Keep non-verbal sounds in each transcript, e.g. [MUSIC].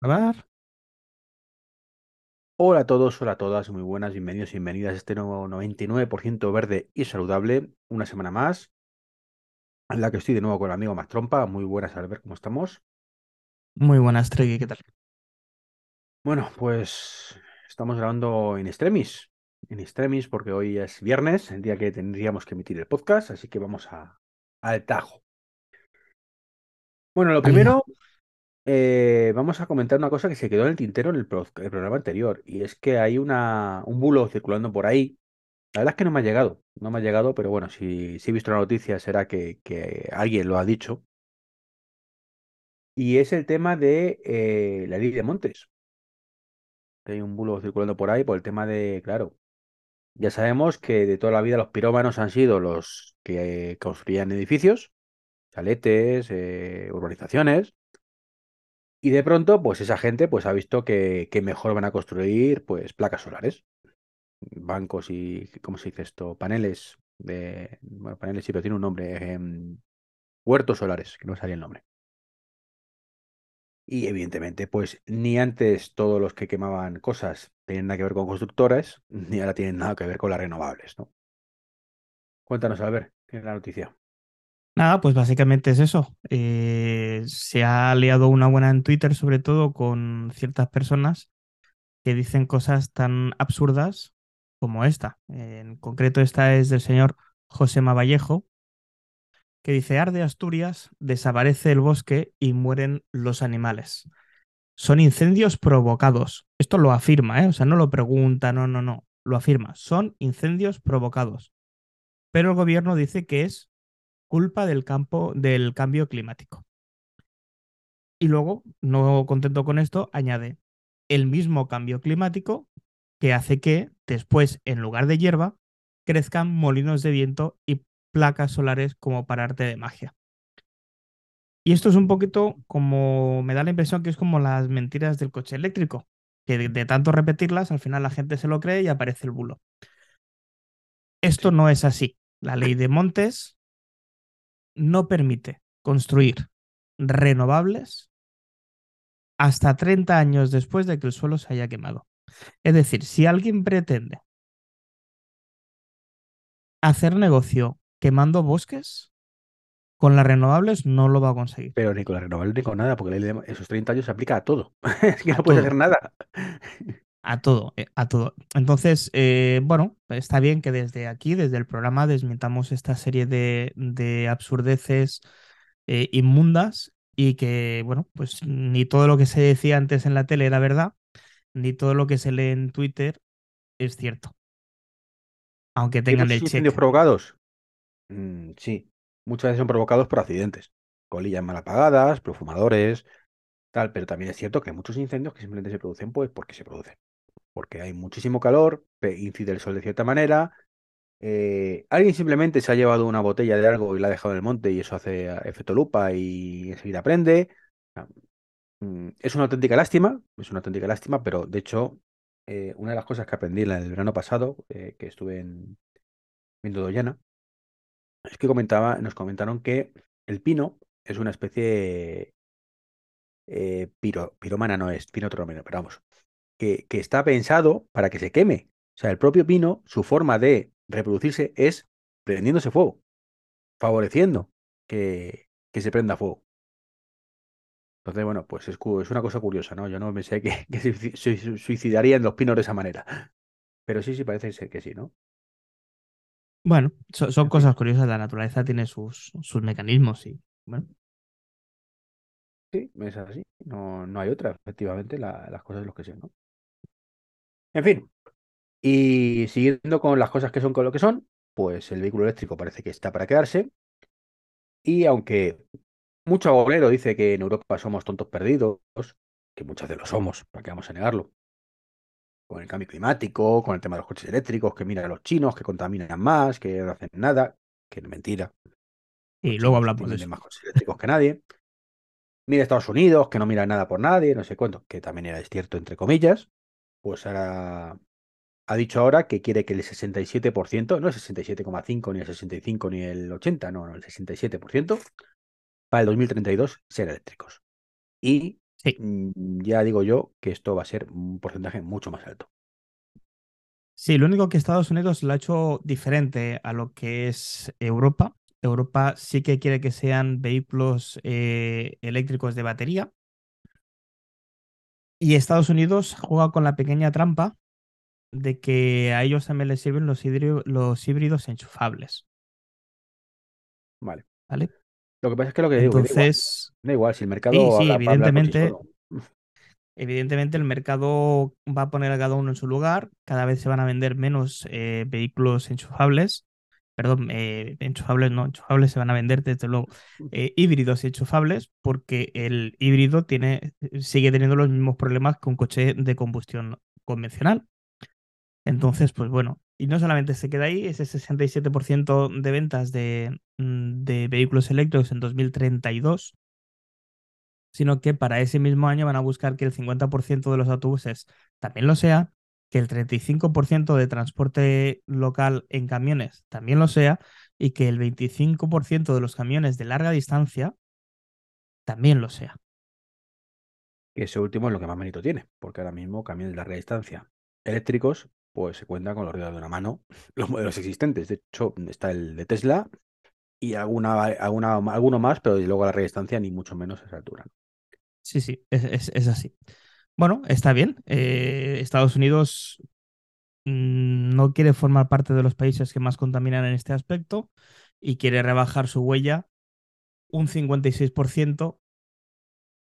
Grabar. Hola a todos, hola a todas, muy buenas, bienvenidos y bienvenidas a este nuevo 99% verde y saludable. Una semana más, en la que estoy de nuevo con el amigo Más Trompa. Muy buenas, Albert, ¿cómo estamos? Muy buenas, Tregui, ¿qué tal? Bueno, pues estamos grabando en extremis, en extremis, porque hoy es viernes, el día que tendríamos que emitir el podcast, así que vamos a, al tajo. Bueno, lo primero, eh, vamos a comentar una cosa que se quedó en el tintero en el, pro- el programa anterior, y es que hay un bulo circulando por ahí La verdad es que no me ha llegado, no me ha llegado, pero bueno, si, he visto la noticia será que, alguien lo ha dicho. Y es el tema de eh, la ley de montes. Hay un bulo circulando por ahí por el tema de, claro, ya sabemos que de toda la vida los pirómanos han sido los que construían edificios, chaletes, eh, urbanizaciones, y de pronto, pues esa gente pues ha visto que, mejor van a construir pues placas solares, bancos y, ¿cómo se dice esto? Paneles de, bueno, paneles sí, pero tiene un nombre. em, huertos solares, que no salía el nombre. Y evidentemente, pues ni antes todos los que quemaban cosas tenían nada que ver con constructoras, [LAUGHS] ni ahora tienen nada que ver con las renovables, ¿no? Cuéntanos, Albert, ¿qué es la noticia? Nada, pues básicamente es eso. Eh, se ha liado una buena en Twitter, sobre todo con ciertas personas que dicen cosas tan absurdas como esta. En concreto, esta es del señor José Vallejo, que dice, arde Asturias, desaparece el bosque y mueren los animales. Son incendios provocados. Esto lo afirma, ¿eh? O sea, no lo pregunta, no, no, no. Lo afirma. Son incendios provocados. Pero el gobierno dice que es culpa del, campo, del cambio climático. Y luego, no contento con esto, añade el mismo cambio climático que hace que después, en lugar de hierba, crezcan molinos de viento y placas solares como para arte de magia. Y esto es un poquito como, me da la impresión que es como las mentiras del coche eléctrico, que de, de tanto repetirlas, al final la gente se lo cree y aparece el bulo. Esto no es así. La ley de montes no permite construir renovables hasta 30 años después de que el suelo se haya quemado. Es decir, si alguien pretende hacer negocio quemando bosques, con las renovables no lo va a conseguir. Pero ni con las renovables ni con nada, porque esos 30 años se aplica a todo. [LAUGHS] Es que no puedes hacer nada. A todo, eh, a todo. Entonces, eh, bueno, está bien que desde aquí, desde el programa, desmintamos esta serie de, de absurdeces eh, inmundas y que, bueno, pues ni todo lo que se decía antes en la tele era verdad, ni todo lo que se lee en Twitter es cierto. Aunque ¿Hay tengan el incendios check. provocados? Mm, sí, muchas veces son provocados por accidentes. Colillas mal apagadas, por fumadores, tal, pero también es cierto que hay muchos incendios que simplemente se producen pues porque se producen. Porque hay muchísimo calor, incide el sol de cierta manera, eh, alguien simplemente se ha llevado una botella de algo y la ha dejado en el monte y eso hace ah, efecto lupa y enseguida prende. Ah, mm, Es una auténtica lástima, es una auténtica lástima, pero de hecho, eh, una de las cosas que aprendí en el verano pasado, eh, que estuve en, viendo Doñana, es que comentaba, nos comentaron que el pino es una especie piro, pirómana, no es pinotromeno, pero vamos, que, que está pensado para que se queme. O sea, el propio pino, su forma de reproducirse es prendiéndose fuego, favoreciendo que, que se prenda fuego. Entonces, bueno, pues es, una cosa curiosa, ¿no? Yo no pensé que, [LAUGHS] que se suici- se suicidarían los pinos de esa manera. Pero sí, sí, parece ser que sí, ¿no? Bueno, so- son cosas curiosas. La naturaleza tiene sus, sus mecanismos y, bueno, sí, es así. No, no hay otra, efectivamente, la- las cosas es lo que son, ¿no? En fin, y siguiendo con las cosas que son con lo que son, pues el vehículo eléctrico parece que está para quedarse. Y aunque mucho agorero dice que en Europa somos tontos perdidos, que muchas veces lo somos, ¿para qué vamos a negarlo? Con el cambio climático, con el tema de los coches eléctricos, que mira a los chinos, que contaminan más, que no hacen nada, que es mentira. Y luego hablamos de eso. más coches eléctricos que nadie. Mira Estados Unidos, que no mira nada por nadie, no sé cuánto, que también era cierto entre comillas. Pues ahora ha dicho ahora que quiere que el 67%, no el 67,5 ni el 65 ni el 80, no, no, el 67% para el 2032 sean eléctricos. Y Sí. mm, ya digo yo que esto va a ser un porcentaje mucho más alto. Sí, lo único que Estados Unidos lo ha hecho diferente a lo que es Europa. Europa sí que quiere que sean vehículos eh, eléctricos de batería. Y Estados Unidos juega con la pequeña trampa de que a ellos también les sirven los, híbridos, los híbridos enchufables. Vale. ¿Vale? Lo que pasa es que lo que digo, da igual, da igual, si el mercado sí, sí, habla- evidentemente, solo. [LAUGHS] evidentemente el mercado va a poner a cada uno en su lugar. Cada vez se van a vender menos eh, vehículos enchufables. Perdón, eh, enchufables no, enchufables se van a vender desde luego. eh, híbridos enchufables porque el híbrido tiene, sigue teniendo los mismos problemas que un coche de combustión convencional. Entonces, pues bueno, y no solamente se queda ahí, ese 67% de ventas de, mm, de vehículos eléctricos en 2032, sino que para ese mismo año van a buscar que el 50% de los autobuses también lo sea, que el 35% de transporte local en camiones también lo sea, y que el 25% de los camiones de larga distancia también lo sea. Que ese último es lo que más mérito tiene, porque ahora mismo camiones de larga distancia eléctricos, pues se cuentan con los dedos de una mano [LAUGHS] los modelos existentes. De hecho, está el de Tesla y alguna, alguna, alguno más, pero desde luego a larga distancia ni mucho menos a esa altura. Sí, sí, es, es- es así. Bueno, está bien. Eh, Estados Unidos mm, no quiere formar parte de los países que más contaminan en este aspecto y quiere rebajar su huella un 56%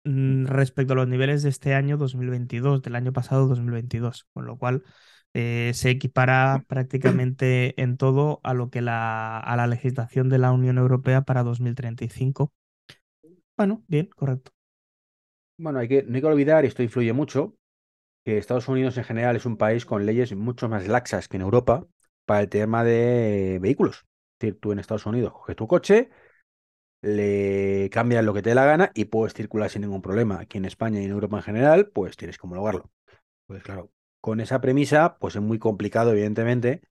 mm, respecto a los niveles de este año 2022, del año pasado 2022, con lo cual eh, se equipara prácticamente en todo a lo que la, a la legislación de la Unión Europea para 2035. Bueno, bien, correcto. Bueno, hay que, no hay que olvidar, y esto influye mucho, que Estados Unidos en general es un país con leyes mucho más laxas que en Europa para el tema de vehículos. Es decir, tú en Estados Unidos coges tu coche, le cambias lo que te dé la gana y puedes circular sin ningún problema. Aquí en España y en Europa en general, pues tienes que homologarlo. Pues claro, con esa premisa, pues es muy complicado, evidentemente,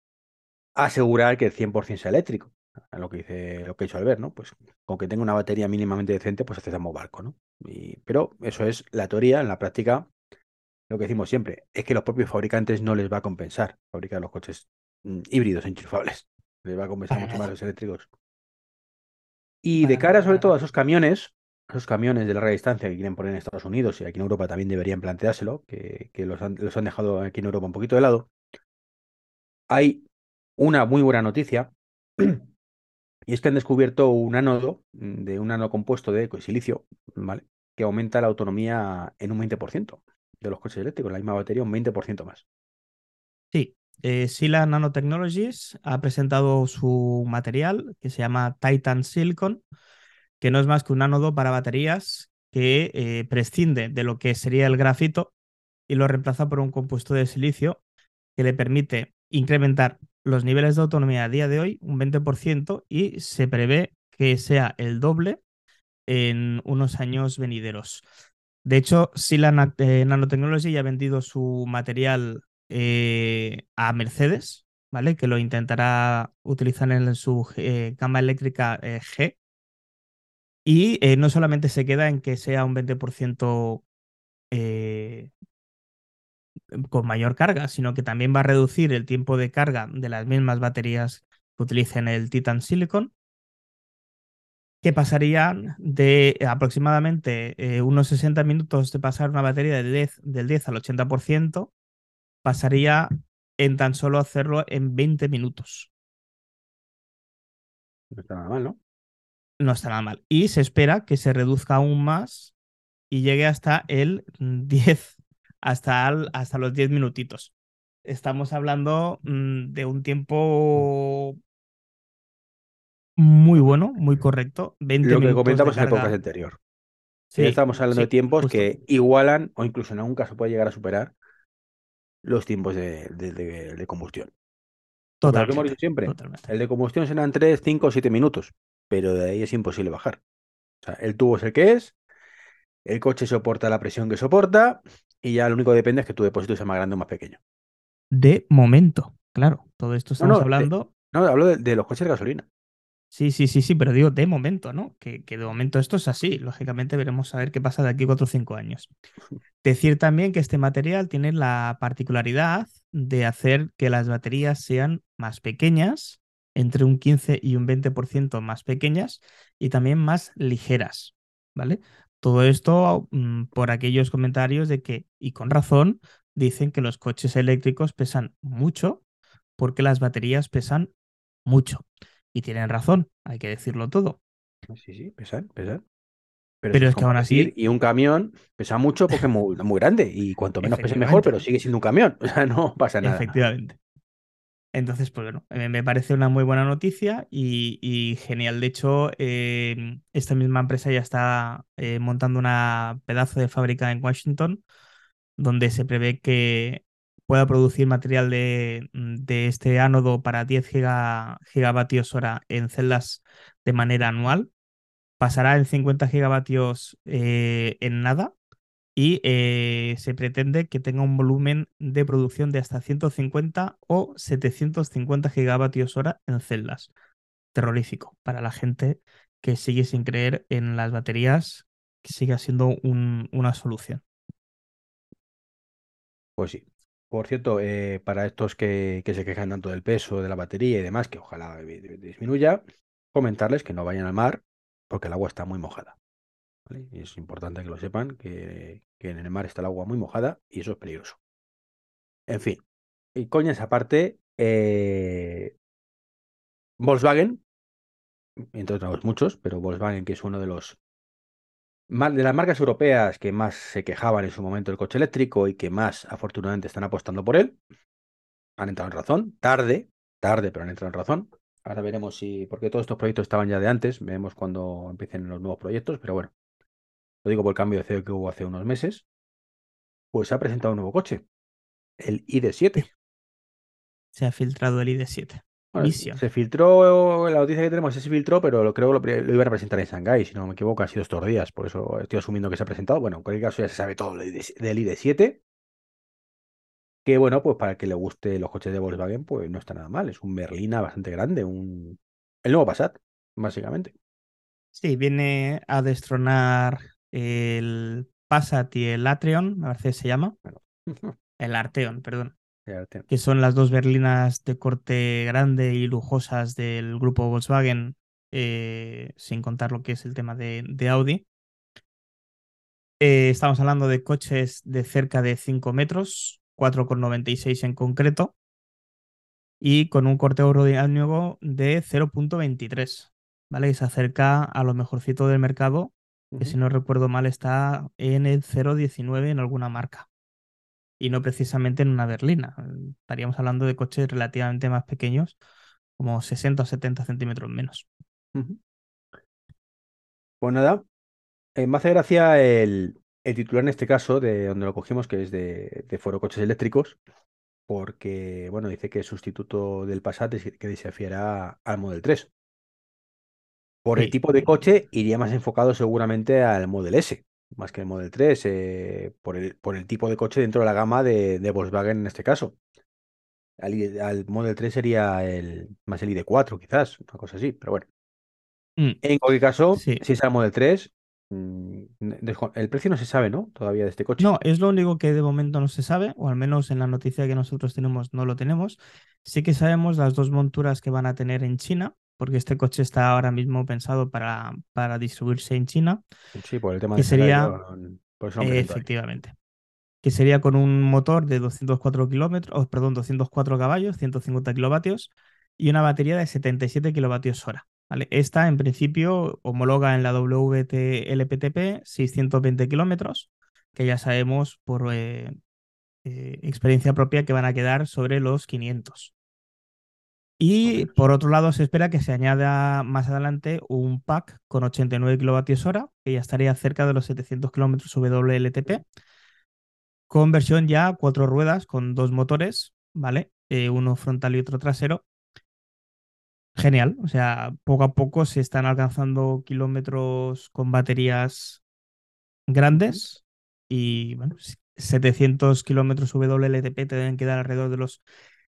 asegurar que el 100% sea eléctrico. A Lo que dice, lo que ha dicho Albert, ¿no? Pues con que tenga una batería mínimamente decente, pues accesamos barco, ¿no? Y, pero eso es la teoría, en la práctica, lo que decimos siempre, es que los propios fabricantes no les va a compensar fabricar los coches mm, híbridos enchufables. Les va a compensar mucho más [LAUGHS] los eléctricos. Y de cara sobre todo a esos camiones, esos camiones de larga distancia que quieren poner en Estados Unidos y aquí en Europa también deberían planteárselo, que, que los han, los han dejado aquí en Europa un poquito de lado, hay una muy buena noticia y es que han descubierto un ánodo mm, de un ánodo compuesto de silicio, ¿vale? Que aumenta la autonomía en un 20% de los coches eléctricos, la misma batería un 20% más. Sí, eh, Sila Nanotechnologies ha presentado su material que se llama Titan Silicon, que no es más que un ánodo para baterías que eh, prescinde de lo que sería el grafito y lo reemplaza por un compuesto de silicio que le permite incrementar los niveles de autonomía a día de hoy un 20% y se prevé que sea el doble en unos años venideros. De hecho, Sila eh, Nanotechnology ya ha vendido su material eh, a Mercedes, ¿vale? Que lo intentará utilizar en su eh, gama eléctrica eh, G. Y no solamente se queda en que sea un 20% eh, con mayor carga, sino que también va a reducir el tiempo de carga de las mismas baterías que utilicen el Titan Silicon, que pasarían de aproximadamente eh, unos 60 minutos de pasar una batería del 10, del 10 al 80%, pasaría en tan solo hacerlo en 20 minutos. No está nada mal, ¿no? No está nada mal. Y se espera que se reduzca aún más y llegue hasta el 10, hasta, al- hasta los 10 minutitos. Estamos hablando mm, de un tiempo muy bueno, muy correcto. 20 Lo que comentamos en el podcast anterior. Sí, estamos hablando de tiempos justo. que igualan o incluso en algún caso puede llegar a superar los tiempos de, de- de- de combustión. Porque lo que hemos dicho siempre, totalmente. el de combustión serán 3, 5 o 7 minutos, pero de ahí es imposible bajar. O sea, el tubo es el que es, el coche soporta la presión que soporta y ya lo único que depende es que tu depósito sea más grande o más pequeño. De momento, claro, todo esto estamos no, de- hablando. no, hablo de, de los coches de gasolina. Sí, sí, sí, sí, pero digo de momento, ¿no? Que, que de momento esto es así. Lógicamente veremos a ver qué pasa de aquí a 4 o 5 años. [LAUGHS] Decir también que este material tiene la particularidad de hacer que las baterías sean más pequeñas, entre un 15 y un 20% más pequeñas y también más ligeras, ¿vale? Todo esto mm, por aquellos comentarios de que, y con razón, dicen que los coches eléctricos pesan mucho porque las baterías pesan mucho. Y tienen razón, hay que decirlo todo. Sí, sí, pesan, pesan. Pero, Pero eso es que aún así- Y un camión pesa mucho porque es muy, muy grande. Y cuanto menos pese mejor, pero sigue siendo un camión. [LAUGHS] O sea, no pasa nada. Efectivamente. Entonces, pues bueno, me parece una muy buena noticia y, y genial. De hecho, eh, esta misma empresa ya está eh, montando una pedazo de fábrica en Washington donde se prevé que pueda producir material de, de este ánodo para 10 giga- gigavatios hora en celdas de manera anual. Pasará en 50 gigavatios eh, en nada y eh, se pretende que tenga un volumen de producción de hasta 150 o 750 gigavatios hora en celdas. Terrorífico para la gente que sigue sin creer en las baterías, que siga siendo un- una solución. Pues sí. Por cierto, eh, para estos que, que se quejan tanto del peso de la batería y demás, que ojalá di- di- disminuya, comentarles que no vayan al mar porque el agua está muy mojada. Es importante que lo sepan, que, que en el mar está el agua muy mojada y eso es peligroso. En fin, y coñas aparte, eh, Volkswagen, entre otros muchos, pero Volkswagen, que es uno de los de las marcas europeas que más se quejaban en su momento del coche eléctrico y que más afortunadamente están apostando por él, han entrado en razón, tarde, tarde, pero han entrado en razón. Ahora veremos si, porque todos estos proyectos estaban ya de antes, veremos cuando empiecen los nuevos proyectos, pero bueno, lo digo por el cambio de CEO que hubo hace unos meses, pues se ha presentado un nuevo coche, el ID7. Se ha filtrado el ID7. Bueno, se filtró, la noticia que tenemos es que se filtró, pero lo creo que lo, lo iban a presentar en Shanghái, si no me equivoco, han sido estos días, por eso estoy asumiendo que se ha presentado. Bueno, en cualquier caso ya se sabe todo del ID7, que bueno, pues para el que le guste los coches de Volkswagen, pues no está nada mal, es un berlina bastante grande, un... el nuevo Passat, básicamente. Sí, viene a destronar el Passat y el Atreon, me parece que se llama. [LAUGHS] El Arteon, perdón. Que son las dos berlinas de corte grande y lujosas del grupo Volkswagen, eh, sin contar lo que es el tema de, de Audi. Eh, estamos hablando de coches de cerca de 5 metros, 4,96 en concreto, y con un corte aerodinámico de 0.23, ¿vale? Y se acerca a lo mejorcito del mercado, que si no recuerdo mal está en el 0.19 en alguna marca y no precisamente en una berlina. Estaríamos hablando de coches relativamente más pequeños, como 60 o 70 centímetros menos. Pues nada, eh, me hace gracia el, el titular en este caso, de donde lo cogimos, que es de, de Foro Coches Eléctricos, porque, bueno, dice que es sustituto del Passat que desafiará al Model 3. Por el tipo de coche, iría más enfocado seguramente al Model S, más que el Model 3, eh, por el, por el tipo de coche dentro de la gama de, de Volkswagen en este caso. Al, al Model 3 sería el, más el ID4, quizás, una cosa así, pero bueno. Mm, En cualquier caso, Sí. si es el Model 3, mm, el precio no se sabe, ¿no? Todavía de este coche. No, es lo único que de momento no se sabe, o al menos en la noticia que nosotros tenemos no lo tenemos. Sí que sabemos las dos monturas que van a tener en China, porque este coche está ahora mismo pensado para, para distribuirse en China. Sí, por el tema que de sería- no- por eso ahí. Efectivamente. Que sería con un motor de 204 kilómetros, oh, perdón, 204 caballos, 150 kilovatios y una batería de 77 kilovatios hora. ¿vale? Esta, en principio, homologa en la WT LPTP 620 kilómetros, que ya sabemos por eh, eh, experiencia propia que van a quedar sobre los 500. Y por otro lado, se espera que se añada más adelante un pack con 89 kilovatios hora, que ya estaría cerca de los 700 kilómetros WLTP, con versión ya cuatro ruedas con dos motores, ¿vale? Eh, uno frontal y otro trasero. Genial, o sea, poco a poco se están alcanzando kilómetros con baterías grandes y, bueno, 700 kilómetros WLTP te deben quedar alrededor de los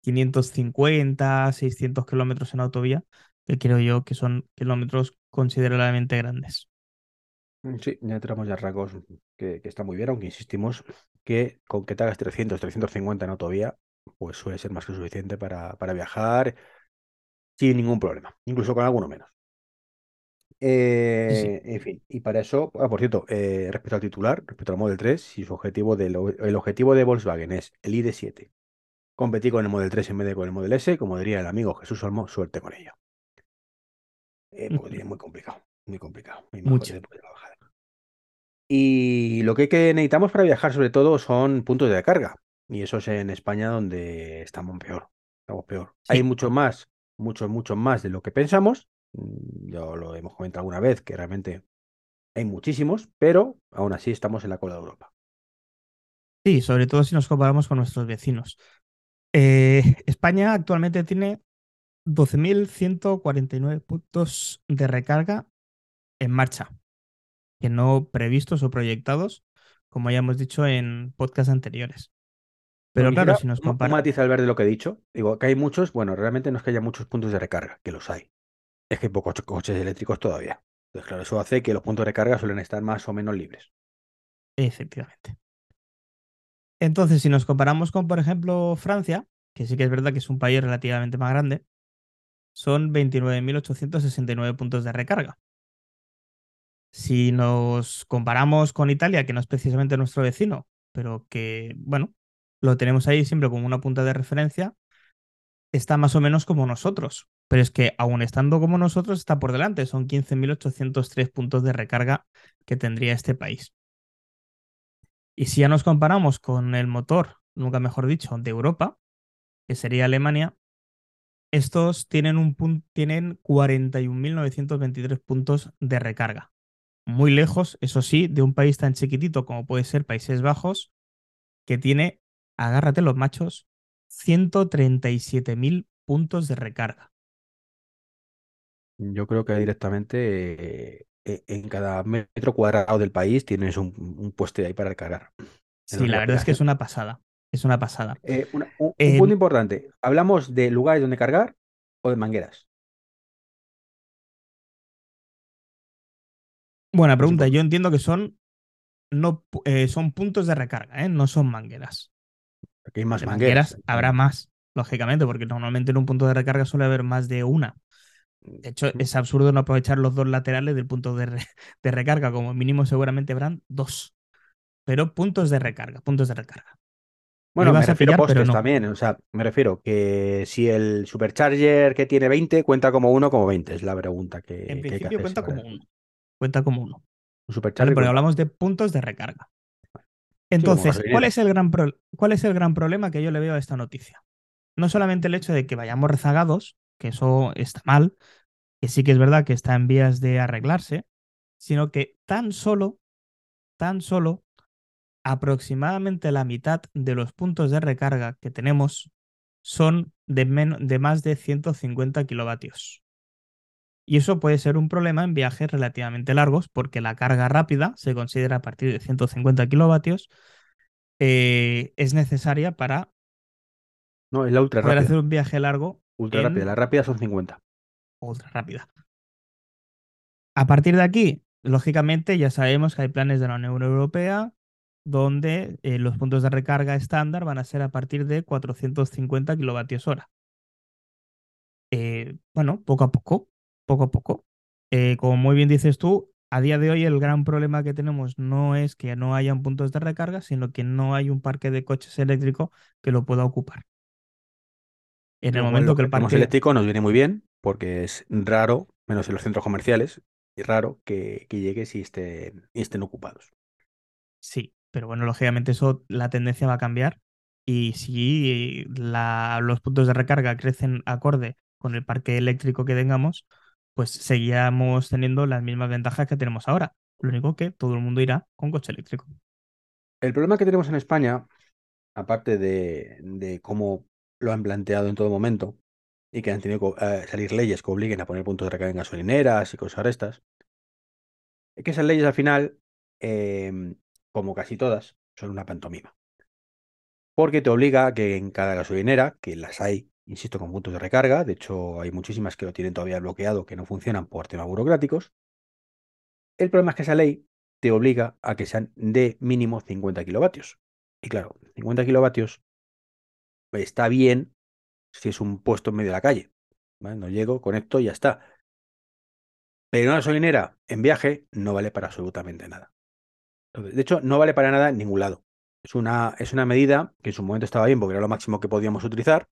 550, 600 kilómetros en autovía, que creo yo que son kilómetros considerablemente grandes. Mm, Sí, ya tenemos ya rangos que, que está muy bien, aunque insistimos que con que te hagas 300, 350 en autovía, pues suele ser más que suficiente para, para viajar sin ningún problema, incluso con alguno menos. Sí, sí. Eh, en fin, y para eso, ah, por cierto, eh, respecto al titular, respecto al Model 3, si su objetivo del, el objetivo de Volkswagen es el ID7, competir con el Model 3 en vez de con el Model S, como diría el amigo Jesús Olmo, suerte con ello. Eh, porque Ujú. tiene muy complicado, muy complicado, muy Mucho. de. Y lo que, que necesitamos para viajar, sobre todo, son puntos de carga. Y eso es en España donde estamos peor. Estamos peor. Hay mucho más, mucho, mucho más de lo que pensamos. Mm, Ya lo hemos comentado alguna vez, que realmente hay muchísimos, pero aún así estamos en la cola de Europa. sí, sobre todo si nos comparamos con nuestros vecinos. Eh, España actualmente tiene 12.149 puntos de recarga en marcha, que no previstos o proyectados, como ya hemos dicho en podcasts anteriores. No, Pero claro, quisiera si nos comparamos, matiz al ver de lo que he dicho. Digo, que hay muchos, bueno, realmente no es que haya muchos puntos de recarga, que los hay. Es que hay pocos co- coches eléctricos todavía. Entonces, claro, eso hace que los puntos de recarga suelen estar más o menos libres. efectivamente. Entonces, si nos comparamos con, por ejemplo, Francia, que sí que es verdad que es un país relativamente más grande, son 29.869 puntos de recarga. Si nos comparamos con Italia, que no es precisamente nuestro vecino, pero que, bueno, lo tenemos ahí siempre como una punta de referencia, está más o menos como nosotros. Pero es que aún estando como nosotros, está por delante. Son 15.803 puntos de recarga que tendría este país. Y si ya nos comparamos con el motor, nunca mejor dicho, de Europa, que sería Alemania, estos tienen, un tienen 41.923 puntos de recarga. Muy lejos, eso sí, de un país tan chiquitito como puede ser Países Bajos, que tiene, agárrate los machos, 137.000 puntos de recarga. Yo creo que directamente eh, en cada metro cuadrado del país tienes un, un puesto ahí para recargar. Sí, la verdad es que es una pasada. Es una pasada. Eh, una- un, un punto importante. ¿Hablamos de lugares donde cargar o de mangueras? buena pregunta. Yo entiendo que son, no, eh, son puntos de recarga, ¿eh? no son mangueras. Aquí hay más mangueras. mangueras habrá más, lógicamente, porque normalmente en un punto de recarga suele haber más de una. De hecho, es absurdo no aprovechar los dos laterales del punto de, re- [LAUGHS] de recarga. Como mínimo, seguramente habrán dos. Pero puntos de recarga, puntos de recarga. Bueno, me refiero a pillar, pero postes no. también. O sea, me refiero que si el supercharger que tiene 20 cuenta como uno como 20, es la pregunta que, En que hay que principio cuenta como uno. Cuenta como uno. Un supercharger cuenta. hablamos de puntos de recarga. Sí, Entonces, ¿cuál es, el gran pro- ¿cuál es el gran problema que yo le veo a esta noticia? No solamente el hecho de que vayamos rezagados, que eso está mal, que sí que es verdad que está en vías de arreglarse, sino que tan solo, tan solo, aproximadamente la mitad de los puntos de recarga que tenemos son de, más de 150 kilovatios. Y eso puede ser un problema en viajes relativamente largos, porque la carga rápida se considera a partir de 150 kilovatios, eh, es necesaria para No, es la ultra poder rápida. hacer un viaje largo Ultra rápida. La rápida son 50. ultra rápida. A partir de aquí, lógicamente, ya sabemos que hay planes de la Unión Europea donde eh, los puntos de recarga estándar van a ser a partir de 450 kilovatios hora. Eh, bueno, poco a poco, poco a poco. Eh, como muy bien dices tú, a día de hoy el gran problema que tenemos no es que no hayan puntos de recarga, sino que no hay un parque de coches eléctricos que lo pueda ocupar. En el momento que el parque... eléctrico nos viene muy bien porque es raro, menos en los centros comerciales, y raro que, que llegue si estén, y estén ocupados. Sí, pero bueno, lógicamente eso, la tendencia va a cambiar y si la- los puntos de recarga crecen acorde con el parque eléctrico que tengamos, pues seguiremos teniendo las mismas ventajas que tenemos ahora. Lo único que todo el mundo irá con coche eléctrico. El problema que tenemos en España, aparte de, de cómo lo han planteado en todo momento y que han tenido que eh, salir leyes que obliguen a poner puntos de recarga en gasolineras y cosas de estas, es que esas leyes al final, eh, como casi todas, son una pantomima. Porque te obliga a que en cada gasolinera, que las hay insisto, con puntos de recarga. De hecho, hay muchísimas que lo tienen todavía bloqueado, que no funcionan por temas burocráticos. El problema es que esa ley te obliga a que sean de mínimo 50 kilovatios. Y claro, 50 kilovatios está bien si es un puesto en medio de la calle. No llego, conecto y ya está. Pero una gasolinera en viaje no vale para absolutamente nada. De hecho, no vale para nada en ningún lado. Es una, es una medida que en su momento estaba bien porque era lo máximo que podíamos utilizar,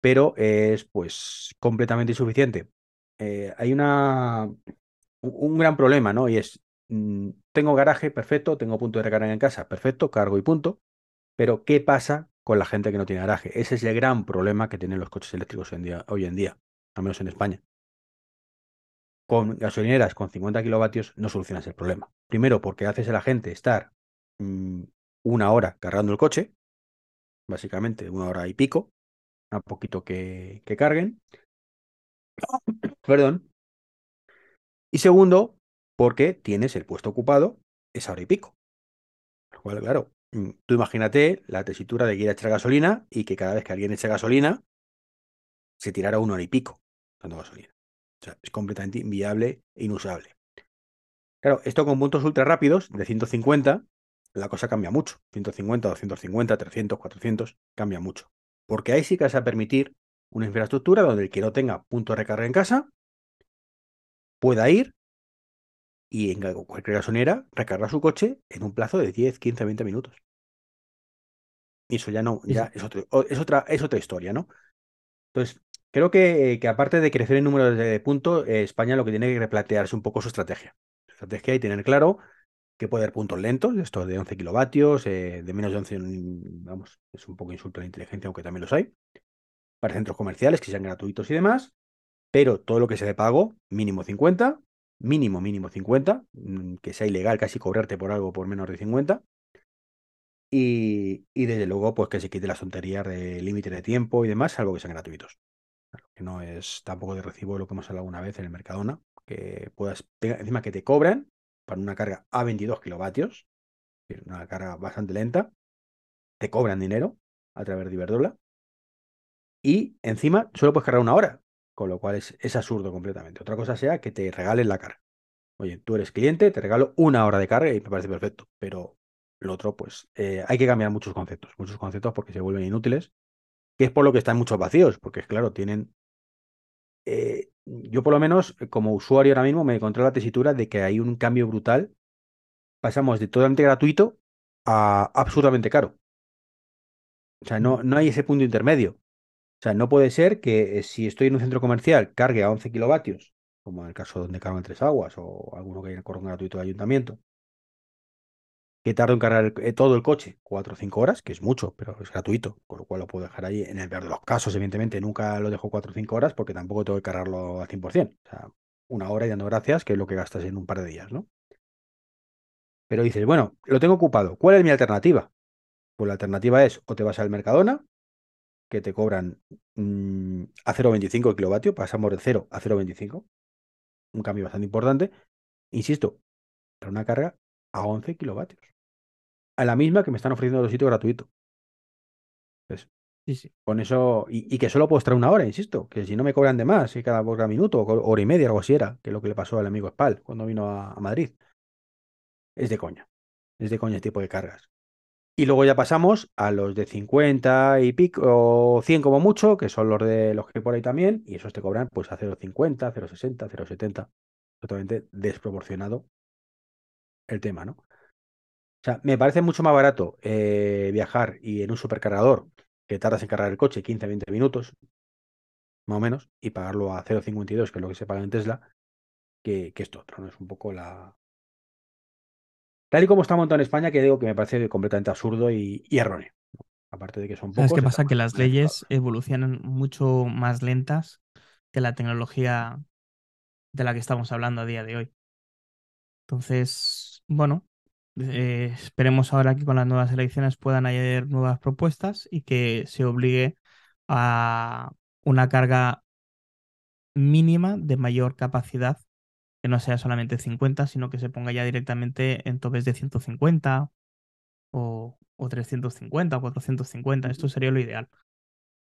pero es pues completamente insuficiente. Eh, hay una, un gran problema, ¿no? Y es, mm, tengo garaje, perfecto, tengo punto de recarga en casa, perfecto, cargo y punto, pero ¿qué pasa con la gente que no tiene garaje? Ese es el gran problema que tienen los coches eléctricos hoy en día, al menos en España. Con gasolineras con 50 kilovatios no solucionas el problema. Primero, porque haces a la gente estar mm, una hora cargando el coche, básicamente una hora y pico, a poquito que, que carguen. [COUGHS] Perdón. Y segundo, porque tienes el puesto ocupado esa hora y pico. Lo cual, claro, tú imagínate la tesitura de que ir a echar gasolina y que cada vez que alguien eche gasolina, se tirara una hora y pico dando gasolina. O sea, es completamente inviable e inusable. Claro, esto con puntos ultra rápidos de 150, la cosa cambia mucho. 150, 250, 300, 400, cambia mucho. Porque ahí sí que vas a permitir una infraestructura donde el que no tenga punto de recarga en casa pueda ir y en cualquier gasolinera recargar su coche en un plazo de 10, 15, 20 minutos. Y eso ya no, ya es, es, otra, es otra historia, ¿no? Entonces, creo que, que aparte de crecer en número de puntos, eh, España lo que tiene que replantearse un poco su estrategia. Su estrategia y tener claro que puede haber puntos lentos, esto de 11 kilovatios, eh, de menos de 11, vamos, es un poco insulto a la inteligencia, aunque también los hay, para centros comerciales que sean gratuitos y demás, pero todo lo que sea de pago, mínimo 50, mínimo, mínimo 50, mm, que sea ilegal casi cobrarte por algo por menos de 50. Y, desde luego, pues que se quite las tonterías de límite de tiempo y demás, algo que sean gratuitos. Que no es tampoco de recibo lo que hemos hablado una vez en el Mercadona, que puedas, encima que te cobran para una carga a 22 kilovatios, una carga bastante lenta, te cobran dinero a través de Iberdrola, y encima solo puedes cargar una hora, con lo cual es, absurdo completamente. Otra cosa sea que te regalen la carga. Oye, tú eres cliente, te regalo una hora de carga y me parece perfecto, pero lo otro, pues eh, hay que cambiar muchos conceptos, muchos conceptos porque se vuelven inútiles, que es por lo que están muchos vacíos, porque claro, tienen... Eh, yo por lo menos como usuario ahora mismo me encontré la tesitura de que hay un cambio brutal. Pasamos de totalmente gratuito a absurdamente caro. O sea, no, no hay ese punto intermedio. O sea, no puede ser que eh, si estoy en un centro comercial cargue a 11 kilovatios, como en el caso donde cargo en Tres Aguas o alguno que haya corre gratuito de ayuntamiento, que tardo en cargar eh, todo el coche 4 o 5 horas, que es mucho, pero es gratuito, con lo cual lo puedo dejar ahí. En el peor de los casos, evidentemente, nunca lo dejo 4 o 5 horas porque tampoco tengo que cargarlo al 100%. O sea, una hora y dando gracias, que es lo que gastas en un par de días, ¿no? Pero dices, bueno, lo tengo ocupado. ¿Cuál es mi alternativa? Pues la alternativa es o te vas al Mercadona que te cobran mm, a 0,25 el kilovatio, pasamos de 0 a 0,25, un cambio bastante importante. Insisto, para una carga a 11 kilovatios, a la misma que me están ofreciendo los sitios gratuitos. Pues, sí, sí. Con eso, y, que solo puedo estar una hora, insisto, que si no me cobran de más, y cada, cada minuto, hora y media, algo así era, que es lo que le pasó al amigo Spal cuando vino a, a Madrid. Es de coña, es de coña este tipo de cargas. Y luego ya pasamos a los de 50 y pico, o 100 como mucho, que son los de los que hay por ahí también, y esos te cobran pues a 0,50, 0,60, 0,70. Totalmente desproporcionado el tema, ¿no? O sea, me parece mucho más barato eh, viajar y en un supercargador que tardas en cargar el coche 15, 20 minutos, más o menos, y pagarlo a 0,52, que es lo que se paga en Tesla, que, que esto otro, ¿no? Es un poco la, Tal y como está montado en España, que digo que me parece completamente absurdo y, erróneo. Aparte de que son pocos. ¿Sabes qué pasa? Que las leyes evolucionan mucho más lentas que la tecnología de la que estamos hablando a día de hoy. Entonces, bueno, eh, esperemos ahora que con las nuevas elecciones puedan añadir nuevas propuestas y que se obligue a una carga mínima de mayor capacidad que no sea solamente 50, sino que se ponga ya directamente en topes de 150 o, o 350 o 450. Esto sería lo ideal.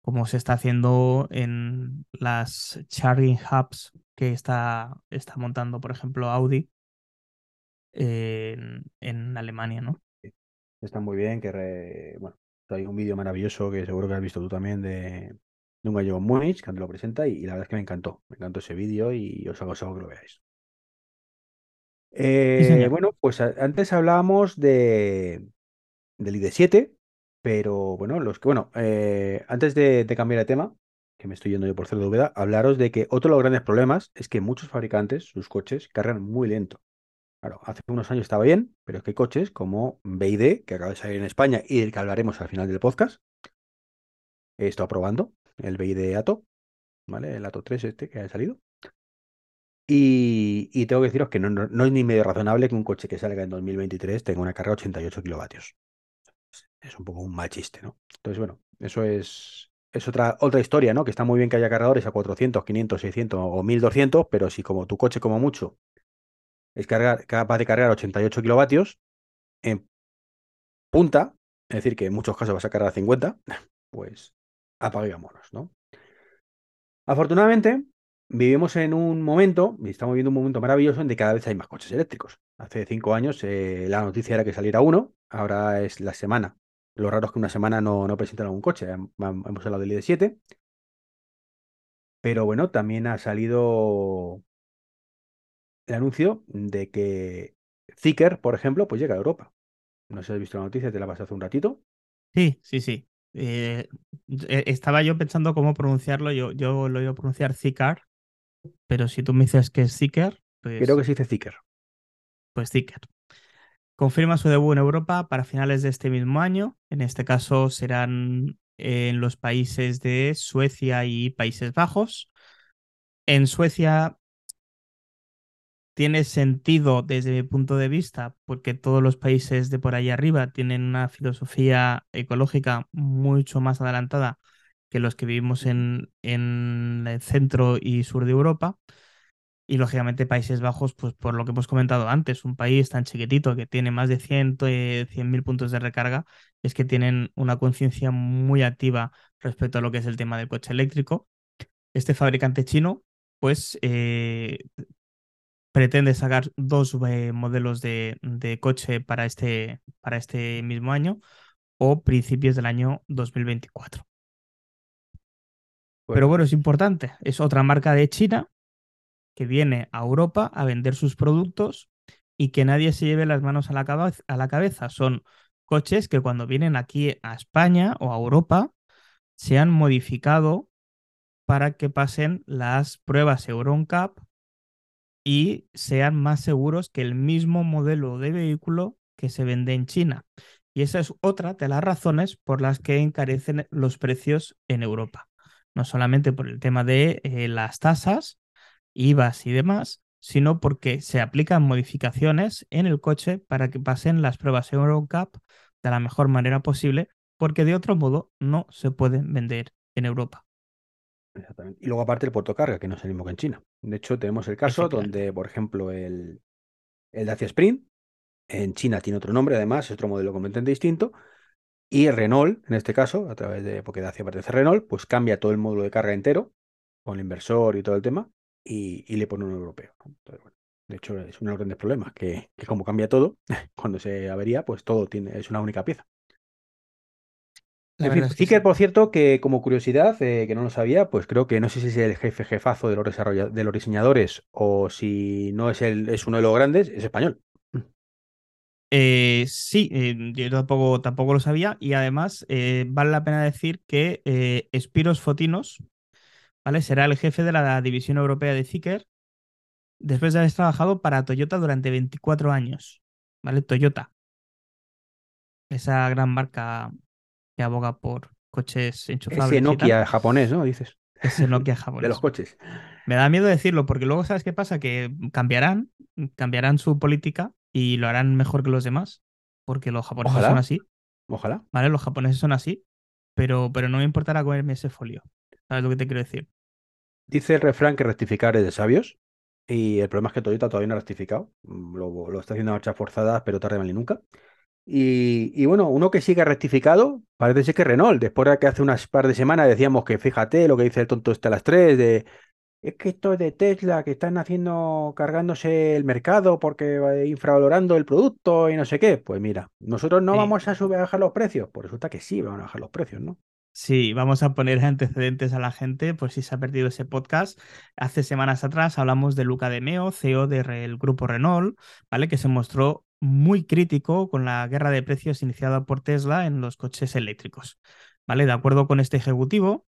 como se está haciendo en las charging hubs que está, está montando, por ejemplo, Audi en, en Alemania, ¿no? Está muy bien, que re- bueno, hay un vídeo maravilloso que seguro que has visto tú también de, de un gallego en Múnich, que lo presenta y, y la verdad es que me encantó, me encantó ese vídeo y os aconsejo que lo veáis. Eh, bueno, pues antes hablábamos de, del ID7, pero bueno, los que, bueno, eh, antes de, de cambiar de tema, que me estoy yendo yo por cero de Úbeda, hablaros de que otro de los grandes problemas es que muchos fabricantes, sus coches, cargan muy lento. Claro, hace unos años estaba bien, pero es que hay coches como BYD, que acaba de salir en España y del que hablaremos al final del podcast. He estado probando el BYD Atto, ¿vale? El Atto 3 este que ha salido. Y, tengo que deciros que no, es ni medio razonable que un coche que salga en 2023 tenga una carga de 88 kilovatios. Es un poco un mal chiste, ¿no? Entonces, bueno, eso es, es otra, otra historia, ¿no? Que está muy bien que haya cargadores a 400, 500, 600 o 1200, pero si como tu coche como mucho es cargar, capaz de cargar 88 kilovatios en punta, es decir, que en muchos casos vas a cargar a 50, pues apaga y vámonos, ¿no? Afortunadamente, vivimos en un momento, y estamos viviendo un momento maravilloso en que cada vez hay más coches eléctricos. Hace cinco años eh, la noticia era que saliera uno, ahora es la semana. Lo raro es que una semana no, no presentan algún coche. Hem- hem- Hemos hablado del ID7. Pero bueno, también ha salido el anuncio de que Zeekr, por ejemplo, pues llega a Europa. No sé si has visto la noticia, te la pasé hace un ratito. Sí, sí, sí. Eh, eh, estaba yo pensando cómo pronunciarlo. Yo, yo lo iba a pronunciar Zicar, pero si tú me dices que es Zicker, Creo pues, que se dice Zeekr. pues Zicker. Confirma su debut en Europa para finales de este mismo año. En este caso serán en los países de Suecia y Países Bajos. En Suecia tiene sentido desde mi punto de vista, porque todos los países de por ahí arriba tienen una filosofía ecológica mucho más adelantada que los que vivimos en, en el centro y sur de Europa. Y lógicamente Países Bajos, pues por lo que hemos comentado antes, un país tan chiquitito que tiene más de 100 eh, 100.000 puntos de recarga, es que tienen una conciencia muy activa respecto a lo que es el tema del coche eléctrico. Este fabricante chino, pues eh, pretende sacar dos eh, modelos de, de coche para este, para este mismo año o principios del año 2024. Pero bueno, es importante. Es otra marca de China que viene a Europa a vender sus productos y que nadie se lleve las manos a la, cabeza, a la cabeza. Son coches que cuando vienen aquí a España o a Europa se han modificado para que pasen las pruebas Euro NCAP y sean más seguros que el mismo modelo de vehículo que se vende en China. Y esa es otra de las razones por las que encarecen los precios en Europa. No solamente por el tema de eh, las tasas, IVAs y demás, sino porque se aplican modificaciones en el coche para que pasen las pruebas EuroCap de la mejor manera posible, porque de otro modo no se pueden vender en Europa. Exactamente. Y luego aparte el puerto carga, que no es el mismo que en China. De hecho, tenemos el caso donde, por ejemplo, el, el Dacia Sprint, en China tiene otro nombre, además, es otro modelo completamente distinto. Y Renault, en este caso, a través de, porque Dacia pertenece a Renault, pues cambia todo el módulo de carga entero, con el inversor y todo el tema, y, y le pone uno europeo. ¿no? Entonces, bueno, de hecho, es uno de los grandes problemas, que, que como cambia todo, [LAUGHS] cuando se avería, pues todo tiene, es una única pieza. En fin, es que sí. por cierto, que como curiosidad, eh, que no lo sabía, pues creo que no sé si es el jefe jefazo de los, de los diseñadores o si no es, el, es uno de los grandes, es español. Eh, sí, eh, yo tampoco, tampoco lo sabía y además eh, vale la pena decir que Spiros Fotinos ¿vale? será el jefe de la división europea de Zicker después de haber trabajado para Toyota durante 24 años. ¿vale? Toyota, esa gran marca que aboga por coches Ese enchufables tal, Nokia japonés, ¿no? Dices, ese [LAUGHS] Nokia de los japonés. coches. Me da miedo decirlo porque luego sabes qué pasa, que cambiarán, cambiarán su política y lo harán mejor que los demás, porque los japoneses son Ojalá, así. ojalá. ¿vale? Los japoneses son así, pero, pero no me importará comerme ese folio. ¿Sabes lo que te quiero decir? Dice el refrán que rectificar es de sabios. Y el problema es que Toyota todavía no ha rectificado. Mm, Lo, lo está haciendo a marchas forzadas, pero tarde mal y nunca. Y, y bueno, uno que ha rectificado, parece ser que Renault, después de que hace unas par de semanas decíamos que fíjate lo que dice el tonto este a las 3, de es que esto es de Tesla, que están haciendo, cargándose el mercado porque va infravalorando el producto y no sé qué. Pues mira, nosotros no Sí. vamos a subir a bajar los precios. Pues resulta que sí, vamos a bajar los precios, ¿no? Sí, vamos a poner [LAUGHS] antecedentes a la gente por si se ha perdido ese podcast. Hace semanas atrás hablamos de Luca de Meo, CEO del grupo Renault, ¿vale? Que se mostró muy crítico con la guerra de precios iniciada por Tesla en los coches eléctricos, ¿vale? De acuerdo con este ejecutivo,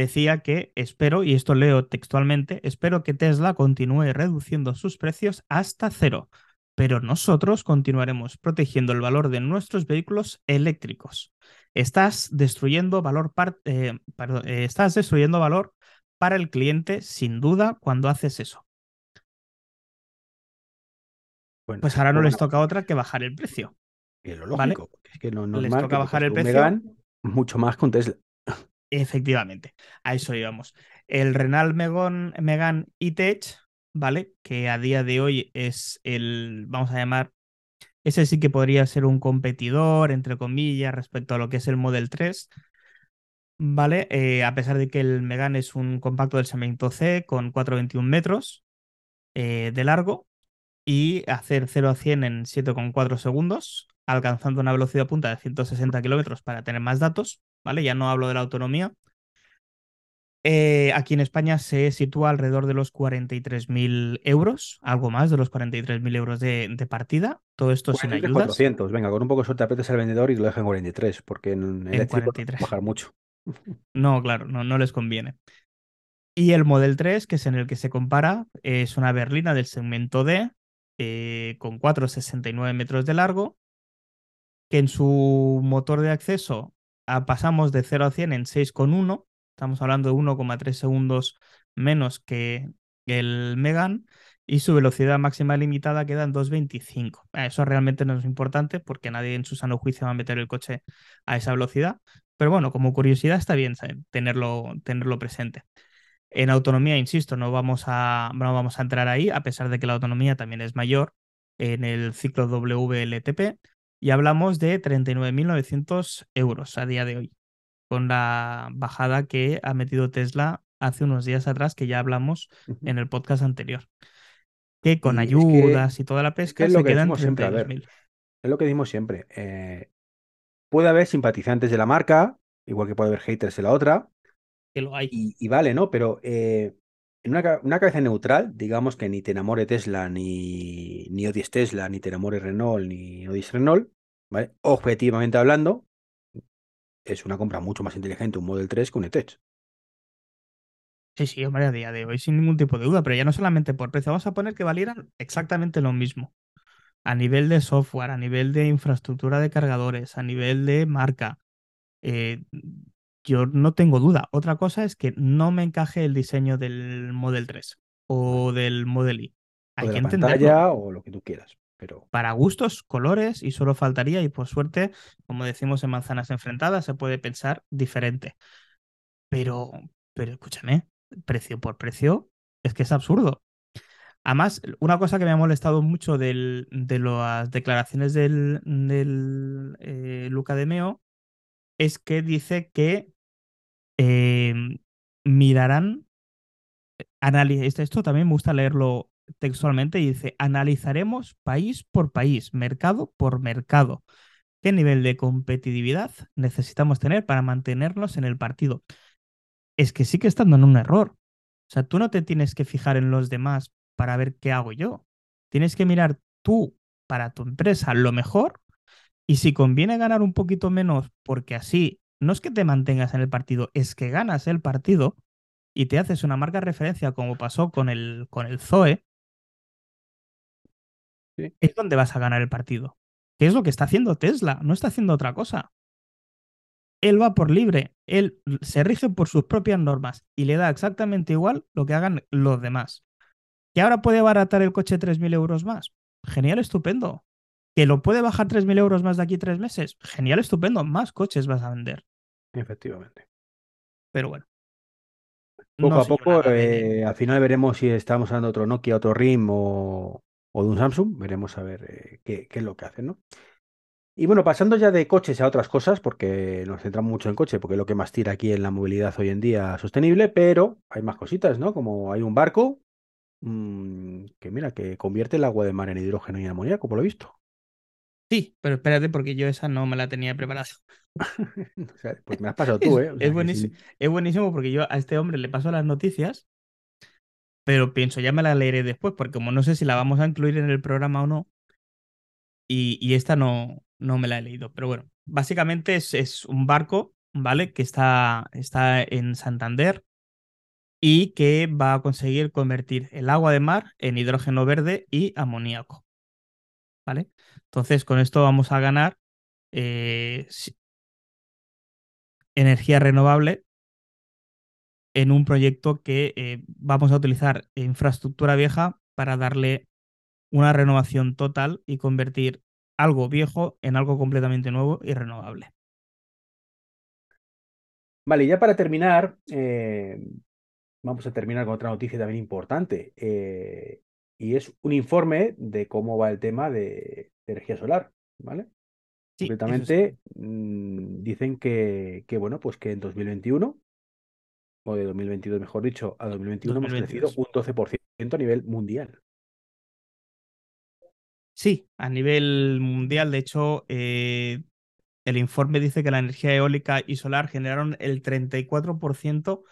decía que espero, y esto leo textualmente, espero que Tesla continúe reduciendo sus precios hasta cero, pero nosotros continuaremos protegiendo el valor de nuestros vehículos eléctricos. Estás destruyendo valor, eh, perdón, eh, estás destruyendo valor para el cliente sin duda cuando haces eso. Bueno, pues ahora no les toca otra que bajar el precio. Es lo ¿vale? lógico, porque es que no normal Les toca que bajar el precio. Mucho más con Tesla. Efectivamente, a eso íbamos. El Renault Megane, Megane E-Tech, ¿vale? Que a día de hoy es el, vamos a llamar, ese sí que podría ser un competidor, entre comillas, respecto a lo que es el Model 3, ¿vale? Eh, a pesar de que el Megane es un compacto del segmento C con 4,21 metros eh, de largo y hacer 0 a 100 en 7,4 segundos, alcanzando una velocidad punta de 160 kilómetros para tener más datos, ¿vale? Ya no hablo de la autonomía. Eh, aquí en España se sitúa alrededor de los 43.000 euros, algo más de los 43.000 euros de, de, partida. Todo esto sin ayudas. 400, venga, con un poco de suerte apretes al vendedor y lo dejan en 43, porque en, en 43. Va a bajar mucho. [LAUGHS] No, claro, no, no les conviene. Y el Model 3, que es en el que se compara, es una berlina del segmento D, eh, con 4,69 metros de largo, que en su motor de acceso pasamos de 0 a 100 en 6,1, estamos hablando de 1,3 segundos menos que el Megan, y su velocidad máxima limitada queda en 2,25. Eso realmente no es importante porque nadie en su sano juicio va a meter el coche a esa velocidad, pero bueno, como curiosidad está bien tenerlo, tenerlo presente. En autonomía, insisto, no vamos, a, no vamos a entrar ahí, a pesar de que la autonomía también es mayor en el ciclo WLTP, y hablamos de 39.900 euros a día de hoy, con la bajada que ha metido Tesla hace unos días atrás, que ya hablamos en el podcast anterior. Que con y ayudas es que, y toda la pesca es que se quedan siempre, a ver, es lo que decimos siempre. Eh, puede haber simpatizantes de la marca, igual que puede haber haters de la otra, que lo hay. Y, y vale, ¿no? Pero eh, en una, una, cabeza neutral, digamos que ni te enamore Tesla, ni, ni odies Tesla, ni te enamore Renault, ni odies Renault, ¿vale? Objetivamente hablando, es una compra mucho más inteligente un Model 3 que un E-Tech. Sí, sí, hombre, a día de hoy sin ningún tipo de duda, pero ya no solamente por precio, vamos a poner que valieran exactamente lo mismo. A nivel de software, a nivel de infraestructura de cargadores, a nivel de marca. Eh, yo no tengo duda. Otra cosa es que no me encaje el diseño del Model 3 o del Model I. Hay o de que la pantalla o lo que tú quieras. Pero... Para gustos, colores y solo faltaría, y por suerte, como decimos en Manzanas Enfrentadas, se puede pensar diferente. Pero, pero escúchame, precio por precio, es que es absurdo. Además, una cosa que me ha molestado mucho del, de las declaraciones del, del eh, Luca de Meo es que dice que eh, mirarán, esto también me gusta leerlo textualmente, y dice, analizaremos país por país, mercado por mercado, qué nivel de competitividad necesitamos tener para mantenernos en el partido. Es que sí que están dando un error. O sea, tú no te tienes que fijar en los demás para ver qué hago yo. Tienes que mirar tú para tu empresa lo mejor y si conviene ganar un poquito menos, porque así no es que te mantengas en el partido, es que ganas el partido y te haces una marca de referencia, como pasó con el, con el Zoe, sí. es donde vas a ganar el partido. ¿Qué es lo que está haciendo Tesla? No está haciendo otra cosa. Él va por libre, él se rige por sus propias normas y le da exactamente igual lo que hagan los demás. ¿Que ahora puede abaratar el coche 3.000 euros más? Genial, estupendo. ¿Que lo puede bajar 3.000 euros más de aquí tres meses? Genial, estupendo. Más coches vas a vender. Efectivamente. Pero bueno. Poco no a poco, de- eh, al final veremos si estamos hablando de otro Nokia, otro RIM o, o de un Samsung. Veremos a ver eh, qué, qué es lo que hacen, ¿no? Y bueno, pasando ya de coches a otras cosas, porque nos centramos mucho en coche, porque es lo que más tira aquí en la movilidad hoy en día sostenible, pero hay más cositas, ¿no? Como hay un barco mm, que, mira, que convierte el agua de mar en hidrógeno y en amoníaco, por lo visto. Sí, pero espérate, porque yo esa no me la tenía preparada. [LAUGHS] O sea, pues me [LAUGHS] has pasado tú, ¿eh? O sea, Es sí. buenísimo, es buenísimo porque yo a este hombre le paso las noticias, pero pienso, ya me la leeré después, porque como no sé si la vamos a incluir en el programa o no, y, y esta no, no me la he leído. Pero bueno, básicamente es, es un barco, ¿vale? Que está, está en Santander y que va a conseguir convertir el agua de mar en hidrógeno verde y amoníaco. Entonces, con esto vamos a ganar eh, energía renovable en un proyecto que eh, vamos a utilizar infraestructura vieja para darle una renovación total y convertir algo viejo en algo completamente nuevo y renovable. Vale, ya para terminar, eh, vamos a terminar con otra noticia también importante. Y es un informe de cómo va el tema de, de energía solar, ¿vale? Sí. Concretamente, mm, dicen que, que, bueno, pues que en 2021, o de 2022, mejor dicho, a 2021 hemos crecido 2022. un 12% a nivel mundial. Sí, a nivel mundial, de hecho, eh, el informe dice que la energía eólica y solar generaron el 34%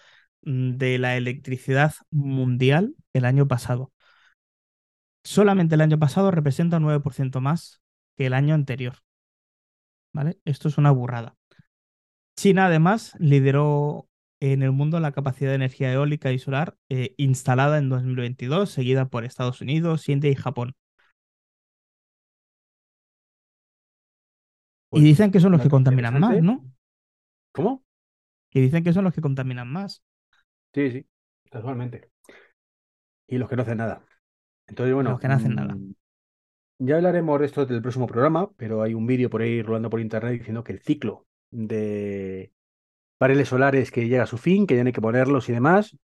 de la electricidad mundial el año pasado. Solamente el año pasado representa un 9% más que el año anterior. ¿Vale? Esto es una burrada. China, además, lideró en el mundo la capacidad de energía eólica y solar eh, instalada en 2022, seguida por Estados Unidos, India y Japón. Pues y dicen que son los que contaminan más. ¿no? ¿Cómo? Que dicen que son los que contaminan más. Sí, sí, casualmente. Y los que no hacen nada. Entonces, bueno, Los que no hacen nada. mm, ya hablaremos de esto del próximo programa, pero hay un vídeo por ahí rolando por internet diciendo que el ciclo de paneles solares que llega a su fin, que ya no hay que ponerlos y demás.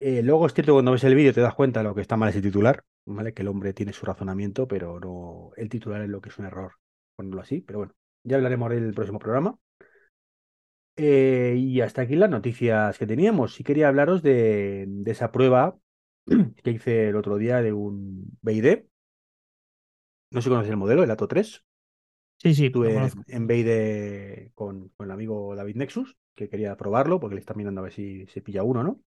Eh, luego es cierto, cuando ves el vídeo te das cuenta de lo que está mal ese titular, ¿vale? Que el hombre tiene su razonamiento, pero no el titular es lo que es un error ponerlo así. Pero bueno, ya hablaremos del próximo programa. Eh, y hasta aquí las noticias que teníamos. Sí quería hablaros de, de esa prueba [CLEARS THROAT] que hice el otro día de un BID. No sé si el modelo, el Ato 3. Sí, sí, conozco. en BID con, con el amigo David Nexus, que quería probarlo porque le está mirando a ver si se pilla uno, ¿no?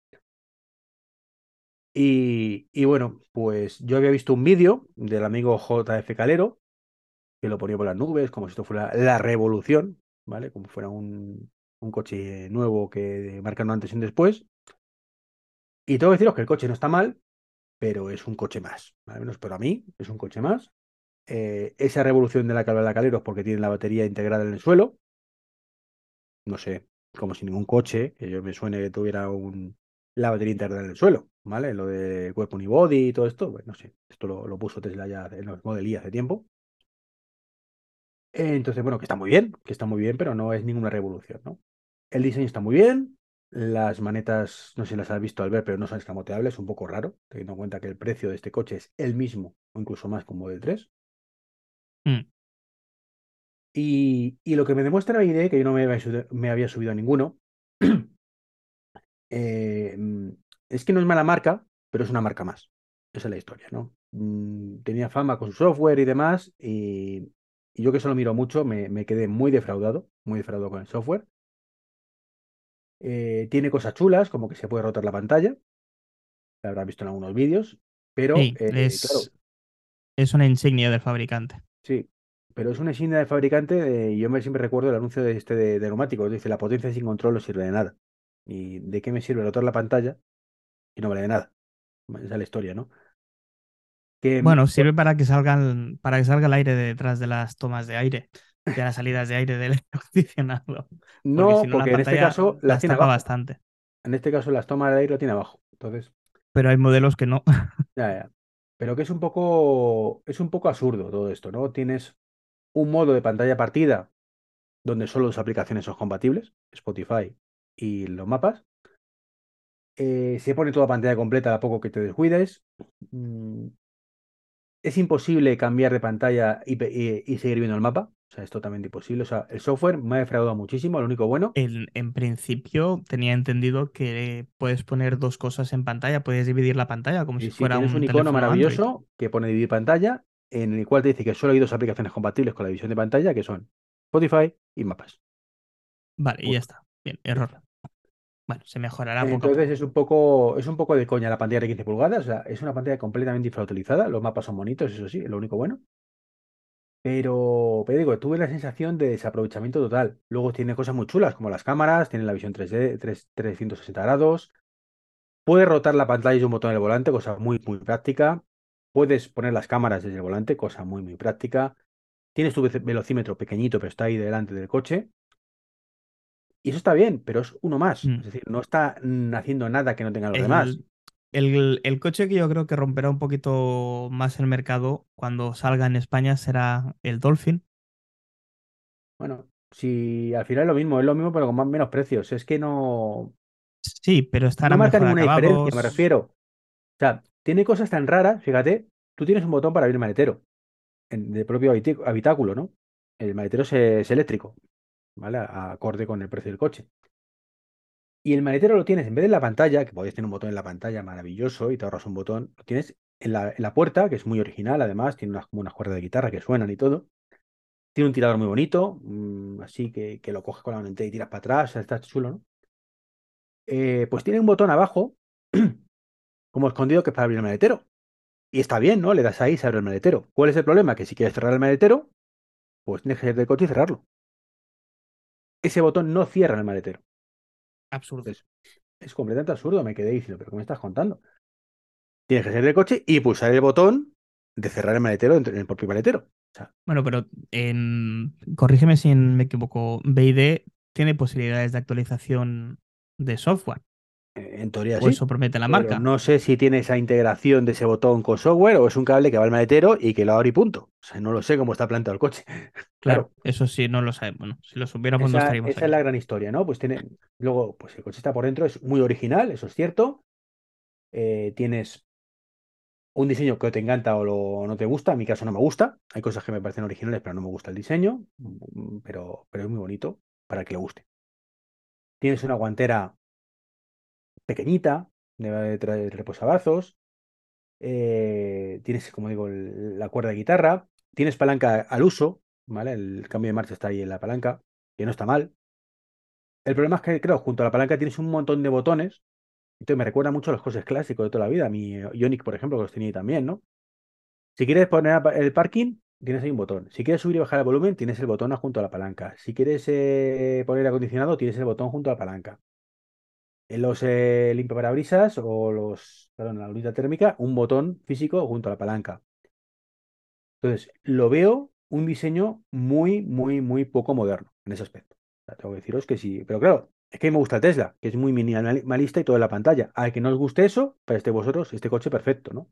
Y, y bueno, pues yo había visto un vídeo del amigo JF Calero, que lo ponía por las nubes, como si esto fuera la revolución, ¿vale? Como fuera un, un coche nuevo que marca un antes y un después. Y tengo que deciros que el coche no está mal, pero es un coche más. Al menos para mí, es un coche más. Eh, esa revolución de la calva Caleros porque tiene la batería integrada en el suelo. No sé, como si ningún coche, que yo me suene que tuviera un, la batería integrada en el suelo, ¿vale? Lo de Weapon y Body y todo esto, pues no sé. Esto lo, puso Tesla ya en los Model hace tiempo. Entonces, bueno, que está muy bien, que está muy bien, pero no es ninguna revolución, ¿no? El diseño está muy bien. Las manetas, no sé si las has visto al ver, pero no son escamoteables, un poco raro, teniendo en cuenta que el precio de este coche es el mismo o incluso más que un Model 3. Mm. Y, y lo que me demuestra la idea, que yo no me había subido, me había subido a ninguno, [CLEARS THROAT] eh, mm, es que no es mala marca, pero es una marca más. Esa es la historia, ¿no? Mm, tenía fama con su software y demás, y, y yo que solo miro mucho, me, me quedé muy defraudado, muy defraudado con el software. Eh, tiene cosas chulas, como que se puede rotar la pantalla. La habrás visto en algunos vídeos, pero Sí, eh, es, claro, es una insignia del fabricante. sí. Pero es una insignia de fabricante de- y yo me siempre recuerdo el anuncio de este de, de neumáticos. Dice, la potencia sin control no sirve de nada. ¿Y de qué me sirve rotar la pantalla? Y no vale de nada. Esa es la historia, ¿no? Que, mm, Bueno, sirve para que salgan, para que salga el aire de detrás de las tomas de aire, de las salidas de aire del aire [LAUGHS] acondicionado. Porque no, si no, la porque en este caso las tiene abajo. bastante. En este caso las tomas de aire lo tiene abajo. Entonces, Pero hay modelos que no. [LAUGHS] ya, ya. Pero que es un poco, es un poco absurdo todo esto, ¿no? Tienes un modo de pantalla partida donde solo dos aplicaciones son compatibles, Spotify y los mapas. Eh, se pone toda pantalla completa a poco que te descuides. Mm, es imposible cambiar de pantalla y, pe- y- y seguir viendo el mapa. O sea, es totalmente imposible. O sea, el software me ha defraudado muchísimo, lo único bueno. En, en principio tenía entendido que puedes poner dos cosas en pantalla, puedes dividir la pantalla como Y si si fuera un un icono Android. maravilloso que pone dividir pantalla, en el cual te dice que solo hay dos aplicaciones compatibles con la división de pantalla, que son Spotify y Mapas. Vale, y ya está. Bien, error. Bueno, se mejorará poco Entonces poco. es un poco, es un poco de coña la pantalla de 15 pulgadas. O sea, es una pantalla completamente infrautilizada. Los mapas son bonitos, eso sí, es lo único bueno. Pero, pero digo, tuve la sensación de desaprovechamiento total. Luego tiene cosas muy chulas, como las cámaras, tiene la visión 3D, 3, 360 grados. Puedes rotar la pantalla y un botón en el volante, cosa muy, muy práctica. Puedes poner las cámaras desde el volante, cosa muy, muy práctica. Tienes tu ve- velocímetro pequeñito, pero está ahí delante del coche. Y eso está bien, pero es uno más. Mm. Es decir, no está haciendo nada que no tengan los demás. El, coche que yo creo que romperá un poquito más el mercado cuando salga en España será el Dolphin. Bueno, si al final es lo mismo, es lo mismo, pero con más menos precios. Es que no, Sí, pero estará no marca mejor ninguna diferencia, me refiero. O sea, tiene cosas tan raras, fíjate, tú tienes un botón para abrir el maletero, en, de propio habitáculo, ¿no? El maletero es, es eléctrico, ¿vale? A- Acorde con el precio del coche. Y el maletero lo tienes, en vez de en la pantalla, que podéis tener un botón en la pantalla maravilloso y te ahorras un botón, lo tienes en la, puerta, que es muy original, además, tiene unas, como unas cuerdas de guitarra que suenan y todo. Tiene un tirador muy bonito, mm, así que, lo coges con la mano entera y tiras para atrás, o sea, está chulo, ¿no? Eh, pues tiene un botón abajo, [CLEARS THROAT] como escondido, que es para abrir el maletero. Y está bien, ¿no? Le das ahí y se abre el maletero. ¿Cuál es el problema? Que si quieres cerrar el maletero, pues tienes que del coche y cerrarlo. Ese botón no cierra el maletero. Absurdo. Entonces, es completamente absurdo. Me quedé diciendo, ¿pero qué me estás contando? Tienes que salir del coche y pulsar el botón de cerrar el maletero en el propio maletero. O sea, Bueno, pero en... corrígeme si me equivoco. BID tiene posibilidades de actualización de software. En teoría sí. eso promete la marca. no sé si tiene esa integración de ese botón con software o es un cable que va al maletero y que lo abre y punto. O sea, no lo sé cómo está planteado el coche. [LAUGHS] Claro, Claro, eso sí, no lo sabemos. Bueno, si lo supiéramos no estaríamos esa es la gran historia, ¿no? Pues tiene. Luego, pues el coche está por dentro, es muy original, eso es cierto. Eh, tienes un diseño que o te encanta o, lo- no te gusta. En mi caso no me gusta. Hay cosas que me parecen originales, pero no me gusta el diseño. Mm, Pero, pero es muy bonito para que le guste. Tienes una guantera pequeñita, de, de, reposabrazos. Eh, tienes, como digo, la cuerda de guitarra. Tienes palanca al uso, ¿vale? El cambio de marcha está ahí en la palanca, que no está mal. El problema es que, creo, junto a la palanca tienes un montón de botones. Entonces me recuerda mucho a los coches clásicos de toda la vida. Mi Ioniq, por ejemplo, que los tenía ahí también, ¿no? Si quieres poner el parking, tienes ahí un botón. Si quieres subir y bajar el volumen, tienes el botón junto a la palanca. Si quieres eh, poner acondicionado, tienes el botón junto a la palanca. En los eh, limpiaparabrisas o los, perdón, la unidad térmica, un botón físico junto a la palanca. Entonces, lo veo un diseño muy, muy, muy poco moderno en ese aspecto. Tengo que deciros que sí. Pero claro, es que me gusta Tesla, que es muy minimalista y todo en la pantalla. Al que no os guste eso, para este vosotros, este coche perfecto, ¿no?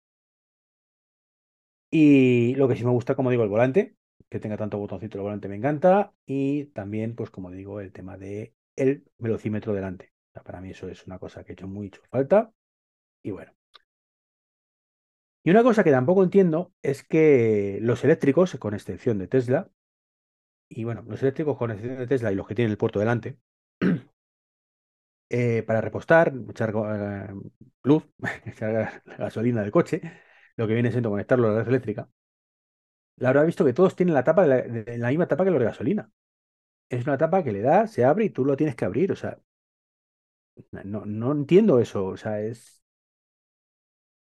Y lo que sí me gusta, como digo, el volante, que tenga tanto botoncito el volante me encanta. Y también, pues como digo, el tema de el velocímetro delante. Para mí eso es una cosa que he hecho mucho falta. Y bueno. Y una cosa que tampoco entiendo es que los eléctricos, con excepción de Tesla, y bueno, los eléctricos con excepción de Tesla y los que tienen el puerto delante, [CLEARS THROAT] eh, para repostar, echar eh, luz, [LAUGHS] echar gasolina del coche, lo que viene siendo conectarlo a la red eléctrica, la habrá visto que todos tienen la tapa de la, la misma tapa que los de gasolina. Es una tapa que le da, se abre y tú lo tienes que abrir. O sea, no, no entiendo eso. O sea, es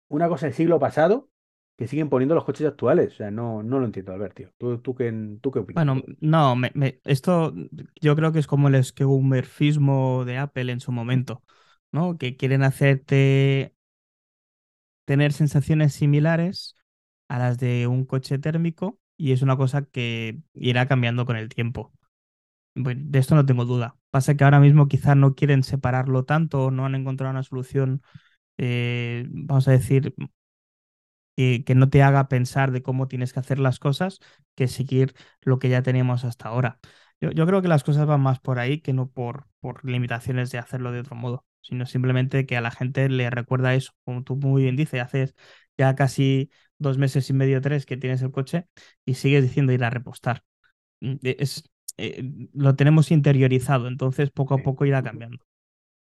una cosa del siglo pasado que siguen poniendo los coches actuales. O sea, no, no lo entiendo, Albert, tío. ¿Tú, tú, qué, tú qué opinas? Bueno, no, me, esto yo creo que es como el esqueumerfismo de Apple en su momento, ¿no? Que quieren hacerte tener sensaciones similares a las de un coche térmico y es una cosa que irá cambiando con el tiempo. De esto no tengo duda. Pasa que ahora mismo quizás no quieren separarlo tanto, no han encontrado una solución, eh, vamos a decir, que, no te haga pensar de cómo tienes que hacer las cosas que seguir lo que ya teníamos hasta ahora. Yo, yo creo que las cosas van más por ahí que no por, por limitaciones de hacerlo de otro modo, sino simplemente que a la gente le recuerda eso, como tú muy bien dices, haces ya casi dos meses y medio, tres que tienes el coche y sigues diciendo ir a repostar. mm, es, eh, lo tenemos interiorizado, entonces poco a poco irá cambiando.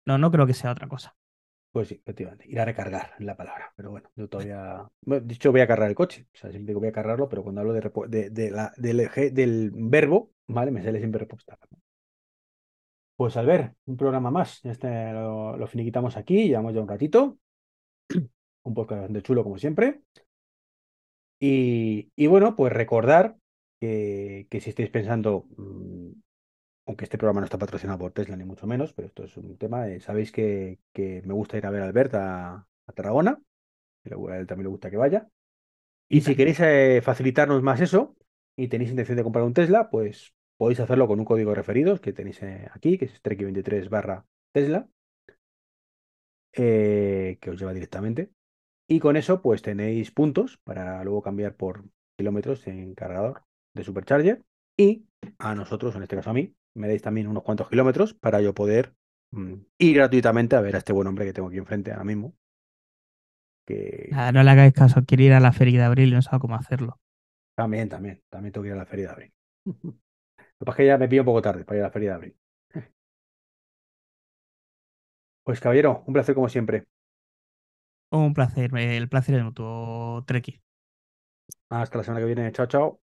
No, no creo que sea otra cosa. Pues sí, efectivamente. Ir a recargar la palabra. Pero bueno, yo todavía. Bueno, de hecho, voy a cargar el coche. O sea, siempre digo voy a cargarlo, pero cuando hablo de, de, de la, del, eje- del verbo, ¿vale? Me sale siempre repostar. Pues al ver, un programa más. Este lo, lo finiquitamos aquí, llevamos ya un ratito. Un podcast de chulo, como siempre. Y, y bueno, pues recordar que, que si estáis pensando, mm, aunque este programa no está patrocinado por Tesla, ni mucho menos, pero esto es un tema, eh, sabéis que, que me gusta ir a ver a Albert a, a Tarragona, a él también le gusta que vaya. Y si queréis eh, facilitarnos más eso y tenéis intención de comprar un Tesla, pues podéis hacerlo con un código de referidos que tenéis eh, aquí, que es Treki23 barra Tesla, eh, que os lleva directamente. Y con eso, pues tenéis puntos para luego cambiar por kilómetros en cargador de Supercharger. Y a nosotros, en este caso a mí, me dais también unos cuantos kilómetros para yo poder mm, ir gratuitamente a ver a este buen hombre que tengo aquí enfrente ahora mismo. Que Nada, no le hagáis caso, quiere ir a la feria de abril y no sabe cómo hacerlo. también, también, también tengo que ir a la feria de abril. [LAUGHS] Lo que pasa es que ya me pillo un poco tarde para ir a la feria de abril. [LAUGHS] Pues caballero, un placer como siempre. Un placer, el placer es mutuo, Treki. Hasta la semana que viene. Chao, chao.